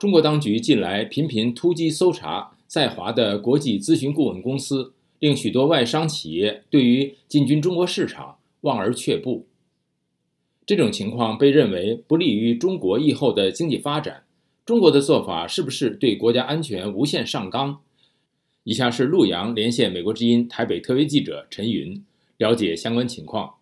中国当局近来频频突击搜查在华的国际咨询顾问公司，令许多外商企业对于进军中国市场望而却步。这种情况被认为不利于中国以后的经济发展。中国的做法是不是对国家安全无限上纲？以下是陆洋连线美国之音台北特约记者陈云，了解相关情况。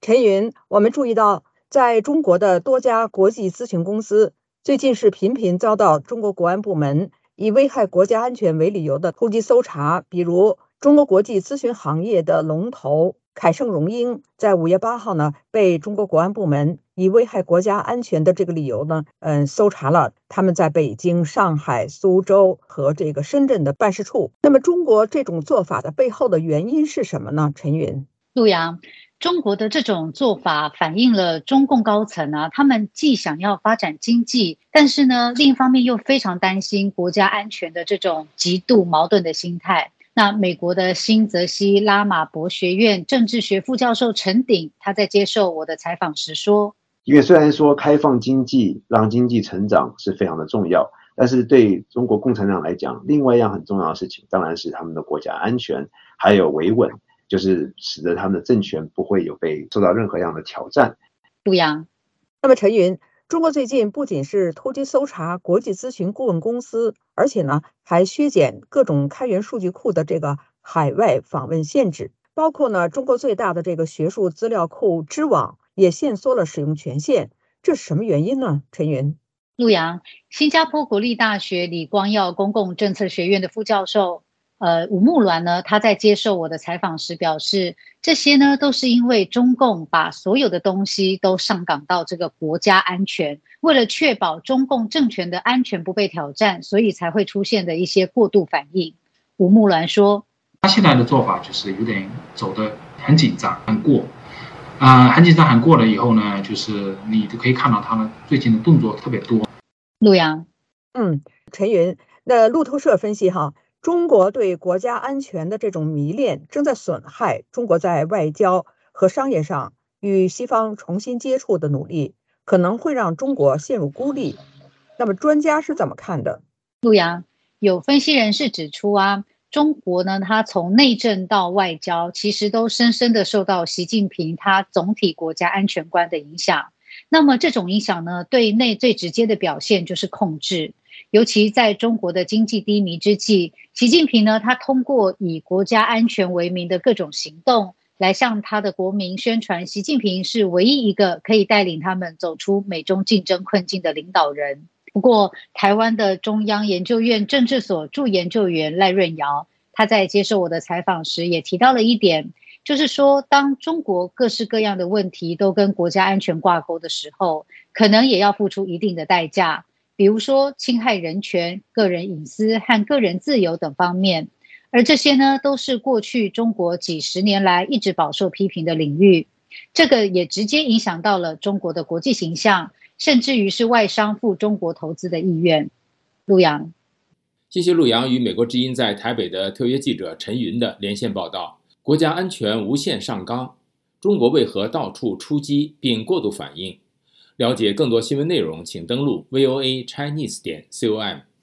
陈云，我们注意到，在中国的多家国际咨询公司。最近是频频遭到中国国安部门以危害国家安全为理由的突击搜查，比如中国国际咨询行业的龙头凯盛荣英，在五月八号呢，被中国国安部门以危害国家安全的这个理由呢，嗯，搜查了他们在北京、上海、苏州和这个深圳的办事处。那么，中国这种做法的背后的原因是什么呢？陈云，陆阳。中国的这种做法反映了中共高层啊，他们既想要发展经济，但是呢，另一方面又非常担心国家安全的这种极度矛盾的心态。那美国的新泽西拉马博学院政治学副教授陈鼎，他在接受我的采访时说：“因为虽然说开放经济让经济成长是非常的重要，但是对中国共产党来讲，另外一样很重要的事情，当然是他们的国家安全还有维稳。”就是使得他们的政权不会有被受到任何样的挑战。陆阳，那么陈云，中国最近不仅是突击搜查国际咨询顾问公司，而且呢还削减各种开源数据库的这个海外访问限制，包括呢中国最大的这个学术资料库知网也限缩了使用权限，这是什么原因呢？陈云，陆阳，新加坡国立大学李光耀公共政策学院的副教授。呃，吴木銮呢，他在接受我的采访时表示，这些呢都是因为中共把所有的东西都上岗到这个国家安全，为了确保中共政权的安全不被挑战，所以才会出现的一些过度反应。吴木銮说：“他现在的做法就是有点走的很紧张，很过，啊，很紧张，很过了以后呢，就是你就可以看到他们最近的动作特别多。”陆阳，嗯，陈云，那路透社分析哈。中国对国家安全的这种迷恋，正在损害中国在外交和商业上与西方重新接触的努力，可能会让中国陷入孤立。那么，专家是怎么看的？陆阳有分析人士指出啊，中国呢，它从内政到外交，其实都深深的受到习近平他总体国家安全观的影响。那么，这种影响呢，对内最直接的表现就是控制。尤其在中国的经济低迷之际，习近平呢，他通过以国家安全为名的各种行动，来向他的国民宣传，习近平是唯一一个可以带领他们走出美中竞争困境的领导人。不过，台湾的中央研究院政治所助研究员赖润尧，他在接受我的采访时也提到了一点，就是说，当中国各式各样的问题都跟国家安全挂钩的时候，可能也要付出一定的代价。比如说侵害人权、个人隐私和个人自由等方面，而这些呢，都是过去中国几十年来一直饱受批评的领域。这个也直接影响到了中国的国际形象，甚至于是外商赴中国投资的意愿。陆阳，谢谢陆阳与美国之音在台北的特约记者陈云的连线报道。国家安全无限上纲，中国为何到处出击并过度反应？了解更多新闻内容，请登录 VOA Chinese 点 com。